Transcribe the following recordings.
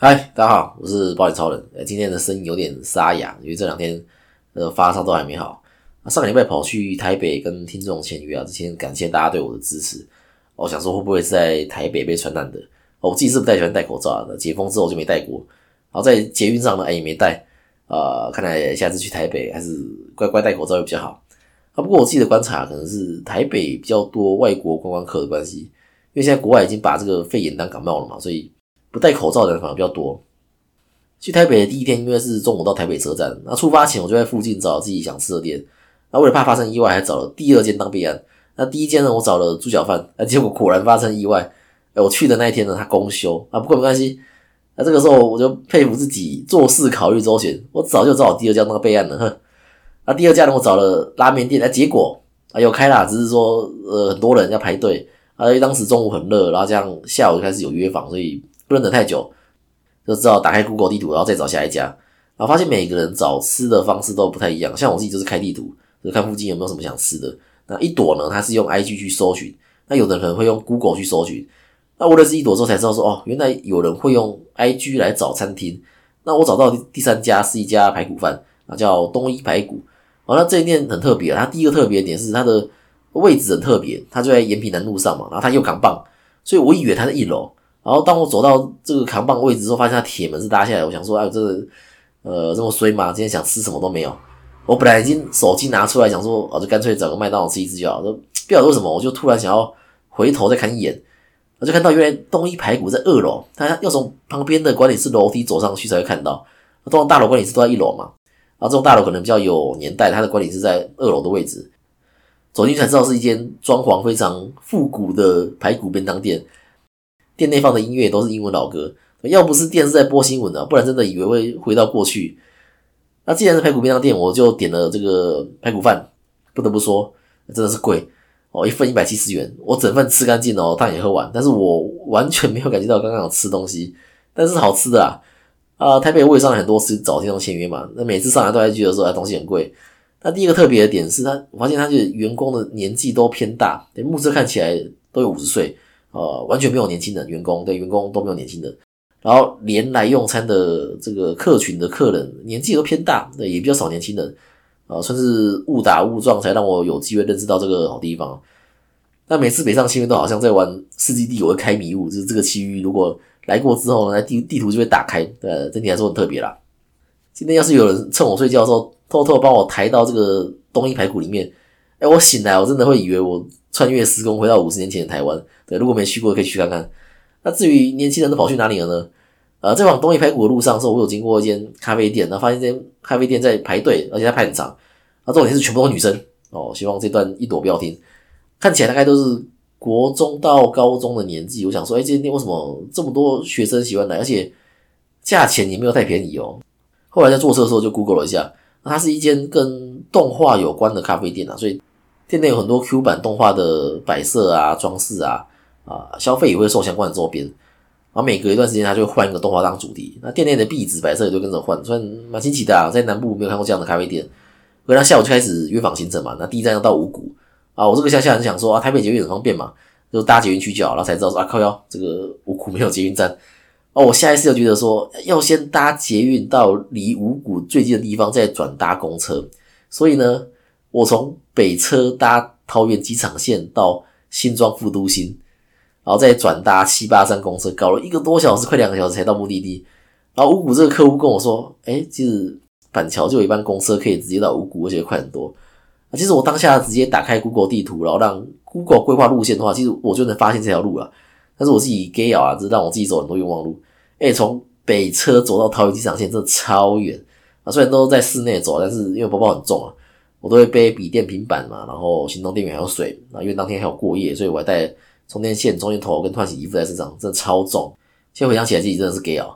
嗨，大家好，我是保险超人。呃，今天的声音有点沙哑，因为这两天呃发烧都还没好。上个礼拜跑去台北跟听众签约啊，之前感谢大家对我的支持。我想说会不会是在台北被传染的？我自己是不太喜欢戴口罩的，解封之后就没戴过。然后在捷运上呢，哎也没戴。啊，看来下次去台北还是乖乖戴口罩会比较好。啊，不过我自己的观察可能是台北比较多外国观光客的关系，因为现在国外已经把这个肺炎当感冒了嘛，所以。不戴口罩的人反而比较多。去台北的第一天，因为是中午到台北车站，那出发前我就在附近找自己想吃的店。那为了怕发生意外，还找了第二间当备案。那第一间呢，我找了猪脚饭，那结果果然发生意外。哎，我去的那一天呢，他公休啊，不过没关系。那这个时候我就佩服自己做事考虑周全，我早就找好第二家当备案了。哼，那第二家呢，我找了拉面店，哎，结果啊有开啦，只是说呃很多人要排队，啊因为当时中午很热，然后这样下午就开始有约访，所以。不能等太久，就知道打开 Google 地图，然后再找下一家，然后发现每个人找吃的方式都不太一样。像我自己就是开地图，就看附近有没有什么想吃的。那一朵呢，它是用 IG 去搜寻，那有的人可能会用 Google 去搜寻。那我认识一朵之后才知道说，哦，原来有人会用 IG 来找餐厅。那我找到第三家是一家排骨饭，啊，叫东一排骨。哦，那这一店很特别，它第一个特别点是它的位置很特别，它就在延平南路上嘛，然后它又扛棒，所以我以为它在一楼。然后当我走到这个扛棒位置之后，发现它铁门是搭下来。我想说，哎，这个呃这么衰吗？今天想吃什么都没有。我本来已经手机拿出来想说，我就干脆找个麦当劳吃一次就好。了不晓得为什么，我就突然想要回头再看一眼，我就看到原来东一排骨在二楼，他要从旁边的管理室楼梯走上去才会看到。通常大楼管理室都在一楼嘛，然后这种大楼可能比较有年代，它的管理室在二楼的位置。走进去才知道是一间装潢非常复古的排骨便当店。店内放的音乐都是英文老歌，要不是电视在播新闻的，不然真的以为会回到过去。那既然是排骨便当店，我就点了这个排骨饭。不得不说，真的是贵哦，一份一百七十元，我整份吃干净哦，汤也喝完，但是我完全没有感觉到刚刚有吃东西，但是好吃的啊！啊，台北我也上了很多次找听众签约嘛，那每次上来都还觉得说哎东西很贵。那第一个特别的点是他，我发现他就员工的年纪都偏大，目测看起来都有五十岁。呃，完全没有年轻人，员工对员工都没有年轻人，然后连来用餐的这个客群的客人年纪都偏大，对，也比较少年轻人，啊，算是误打误撞才让我有机会认识到这个好地方。那每次北上签约都好像在玩世纪地，我会开迷雾，就是这个区域如果来过之后呢，地地图就会打开，呃，整体来说很特别啦。今天要是有人趁我睡觉的时候偷偷帮我抬到这个东一排骨里面，哎，我醒来我真的会以为我。穿越时空回到五十年前的台湾，对，如果没去过可以去看看。那至于年轻人都跑去哪里了呢？呃，在往东一排骨的路上的时候，我有经过一间咖啡店，然后发现这间咖啡店在排队，而且它排很长。那重点是全部都是女生哦。希望这段一朵不要听，看起来大概都是国中到高中的年纪。我想说，哎，这间店为什么这么多学生喜欢来？而且价钱也没有太便宜哦。后来在坐车的时候就 Google 了一下，那它是一间跟动画有关的咖啡店啊，所以。店内有很多 Q 版动画的摆设啊、装饰啊，啊，消费也会受相关的周边。然后每隔一段时间，他就会换一个动画当主题。那店内的壁纸摆设也就跟着换，算蛮新奇的啊。在南部没有看过这样的咖啡店。所以，他下午就开始约访行程嘛。那第一站要到五谷啊，我这个乡下人想说啊，台北捷运很方便嘛，就搭捷运去就好。然后才知道说啊，靠腰这个五谷没有捷运站。哦，我下一次就觉得说要先搭捷运到离五谷最近的地方，再转搭公车。所以呢。我从北车搭桃园机场线到新庄副都心，然后再转搭七八三公车，搞了一个多小时，快两个小时才到目的地。然后五谷这个客户跟我说：“哎，其实板桥就有一班公车可以直接到五谷，而且快很多。”啊，其实我当下直接打开 Google 地图，然后让 Google 规划路线的话，其实我就能发现这条路了。但是我自己 gay 啊，就是让我自己走很多冤枉路。哎，从北车走到桃园机场线，真的超远啊！虽然都在室内走，但是因为包包很重啊。我都会背笔电、平板嘛，然后行动电源还有水啊，因为当天还有过夜，所以我还带充电线、充电头跟换洗衣服在身上，真的超重。现在回想起来，自己真的是 gay 啊。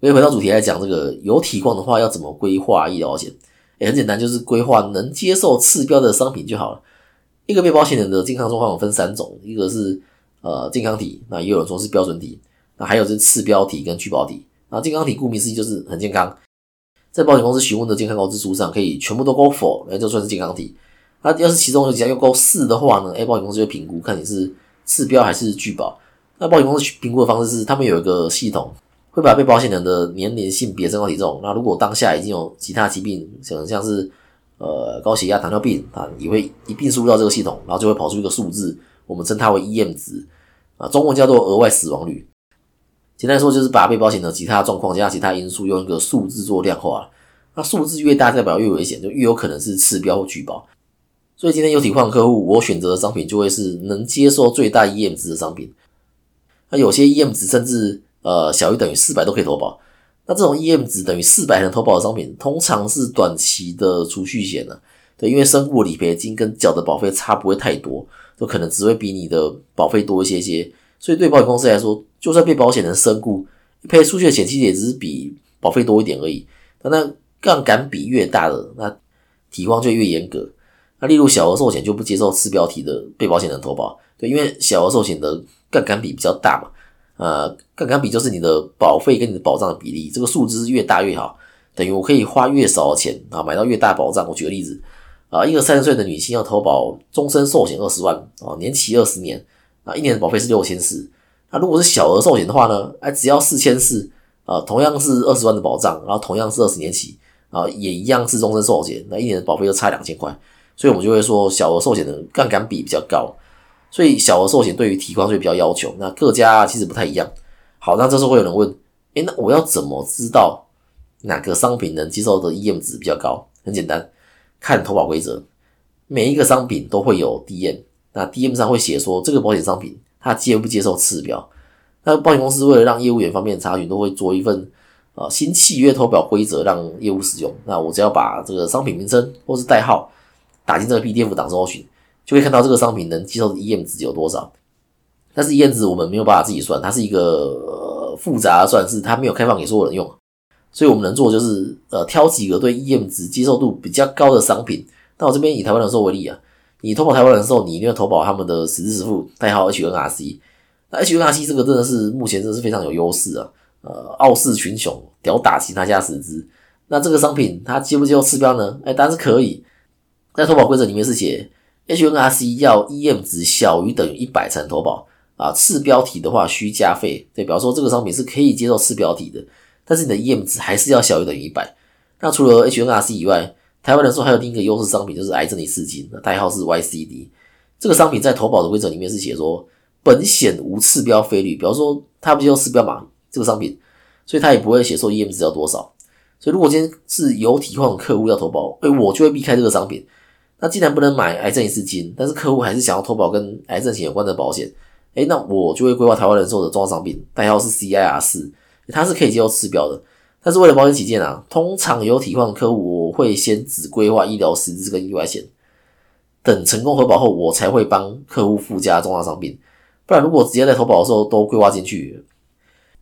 所以回到主题来讲，这个有体况的话，要怎么规划医疗保险？也很简单，就是规划能接受次标的商品就好了。一个被保险人的健康状况分三种，一个是呃健康体，那也有人说是标准体，那还有是次标体跟拒保体。那健康体顾名思义就是很健康。在保险公司询问的健康告知书上，可以全部都勾否，那就算是健康体。那要是其中有几项又够四的话呢？哎，保险公司就评估看你是次标还是拒保。那保险公司评估的方式是，他们有一个系统，会把被保险人的年龄、性别、身高体重。那如果当下已经有其他疾病，可能像是呃高血压、糖尿病啊，也会一并输入到这个系统，然后就会跑出一个数字，我们称它为 EM 值啊，中文叫做额外死亡率。简单说就是把被保险的其他状况加上其他因素用一个数字做量化。那数字越大，代表越危险，就越有可能是次标或拒保。所以今天有体况客户，我选择的商品就会是能接受最大 EM 值的商品。那有些 EM 值甚至呃小于等于四百都可以投保。那这种 EM 值等于四百能投保的商品，通常是短期的储蓄险呢。对，因为身故理赔金跟缴的保费差不会太多，就可能只会比你的保费多一些些。所以对保险公司来说，就算被保险人身故赔出去的钱，其实也只是比保费多一点而已。那那杠杆比越大的，那体况就越严格。例如小额寿险就不接受次标题的被保险人投保，对，因为小额寿险的杠杆比比较大嘛。呃，杠杆比就是你的保费跟你的保障的比例，这个数字越大越好，等于我可以花越少的钱啊，买到越大保障。我举个例子啊，一个三十岁的女性要投保终身寿险二十万啊，年期二十年啊，一年的保费是六千四。那如果是小额寿险的话呢，哎，只要四千四啊，同样是二十万的保障，然后同样是二十年期啊，也一样是终身寿险，那一年的保费就差两千块。所以我们就会说，小额寿险的杠杆比比较高，所以小额寿险对于提款税比较要求。那各家其实不太一样。好，那这时候会有人问：诶，那我要怎么知道哪个商品能接受的 EM 值比较高？很简单，看投保规则，每一个商品都会有 DM，那 DM 上会写说这个保险商品它接不接受次标。那保险公司为了让业务员方便查询，都会做一份啊新契约投保规则让业务使用。那我只要把这个商品名称或是代号。打进这个 PDF 档搜寻，就会看到这个商品能接受的 EM 值有多少。但是 EM 值我们没有办法自己算，它是一个复杂的算式，它没有开放给所有人用。所以我们能做就是呃挑几个对 EM 值接受度比较高的商品。那我这边以台湾人寿为例啊，你投保台湾人寿，你一定要投保他们的实支实付代号 HNRC。那 HNRC 这个真的是目前真的是非常有优势啊，呃，傲视群雄，屌打其他家实支。那这个商品它接不接受次标呢？哎，当然是可以。在投保规则里面是写，HNRC 要 EM 值小于等于一百才能投保啊。次标题的话需加费，对，比方说这个商品是可以接受次标题的，但是你的 EM 值还是要小于等于一百。那除了 HNRC 以外，台湾人寿还有另一个优势商品就是癌症一次金，代号是 YCD。这个商品在投保的规则里面是写说，本险无次标费率，比方说它不接受次标嘛，这个商品，所以它也不会写说 EM 值要多少。所以如果今天是有体况的客户要投保，哎，我就会避开这个商品。那既然不能买癌症一次金，但是客户还是想要投保跟癌症险有关的保险，诶，那我就会规划台湾人寿的重商品，代号是 CIR 四，它是可以接受次标的。但是为了保险起见啊，通常有体况的客户，我会先只规划医疗实质跟意外险，等成功核保后，我才会帮客户附加重大商品。不然如果直接在投保的时候都规划进去，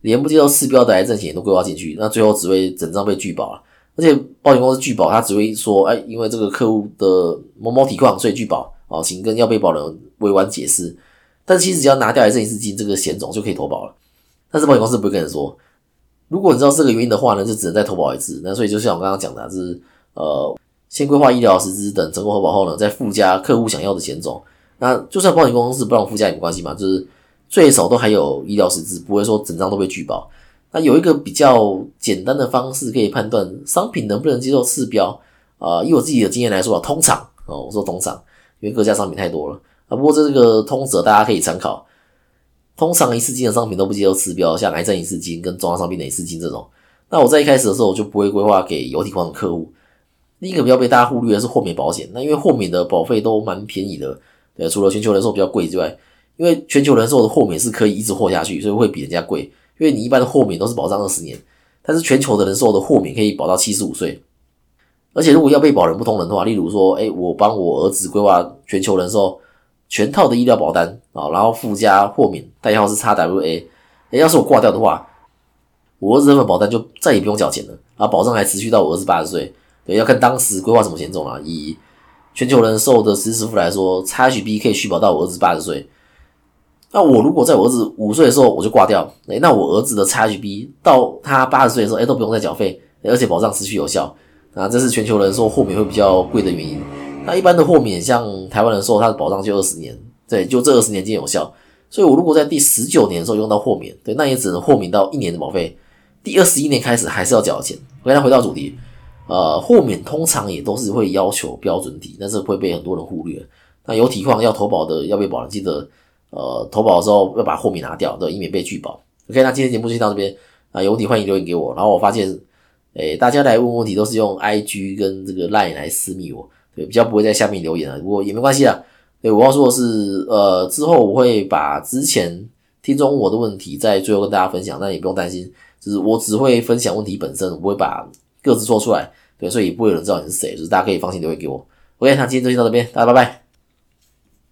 连不接受次标的癌症险都规划进去，那最后只会整张被拒保了。而且保险公司拒保，他只会说：“哎，因为这个客户的某某体况，所以拒保。”哦，请跟要被保人委婉解释。但其实只要拿掉癌症一次金这个险种就可以投保了。但是保险公司不会跟人说，如果你知道这个原因的话呢，就只能再投保一次。那所以就像我刚刚讲的，就是呃，先规划医疗实质，等成功投保后呢，再附加客户想要的险种。那就算保险公司不让附加也没关系嘛，就是最少都还有医疗实质，不会说整张都被拒保。那有一个比较简单的方式可以判断商品能不能接受次标啊。以我自己的经验来说啊，通常哦，我说通常，因为各家商品太多了啊。不过这个通则大家可以参考。通常一次金的商品都不接受次标，像癌症一次金跟重大伤病的一次金这种。那我在一开始的时候我就不会规划给有体矿的客户。另一个比较被大家忽略的是豁免保险。那因为豁免的保费都蛮便宜的，对，除了全球人寿比较贵之外，因为全球人寿的豁免是可以一直豁下去，所以会比人家贵。因为你一般的豁免都是保障二十年，但是全球的人寿的豁免可以保到七十五岁，而且如果要被保人不同人的话，例如说，哎，我帮我儿子规划全球人寿全套的医疗保单啊，然后附加豁免，代号是 XWA，哎，要是我挂掉的话，我儿子这份保单就再也不用缴钱了，啊，保障还持续到我儿子八十岁，对，要看当时规划什么险种啊，以全球人寿的实时付来说，XHB 可以续保到我儿子八十岁。那我如果在我儿子五岁的时候我就挂掉，哎，那我儿子的 XHB 到他八十岁的时候，哎，都不用再缴费，而且保障持续有效，啊，这是全球人寿豁免会比较贵的原因。那一般的豁免，像台湾人寿，它的保障就二十年，对，就这二十年间有效。所以我如果在第十九年的时候用到豁免，对，那也只能豁免到一年的保费，第二十一年开始还是要缴钱。回来回到主题，呃，豁免通常也都是会要求标准体，但是会被很多人忽略。那有体况要投保的要被保人，记得呃投保的时候要把豁免拿掉，对，以免被拒保。OK，那今天节目就到这边啊，有问题欢迎留言给我。然后我发现，诶，大家来问问题都是用 IG 跟这个 Line 来私密我，对，比较不会在下面留言啊。不过也没关系啊。对，我要说的是，呃，之后我会把之前听众我的问题在最后跟大家分享，但也不用担心，就是我只会分享问题本身，我不会把各自说出来。对，所以不会有人知道你是谁，就是大家可以放心留言给我。OK，那今天就先到这边，大家拜拜。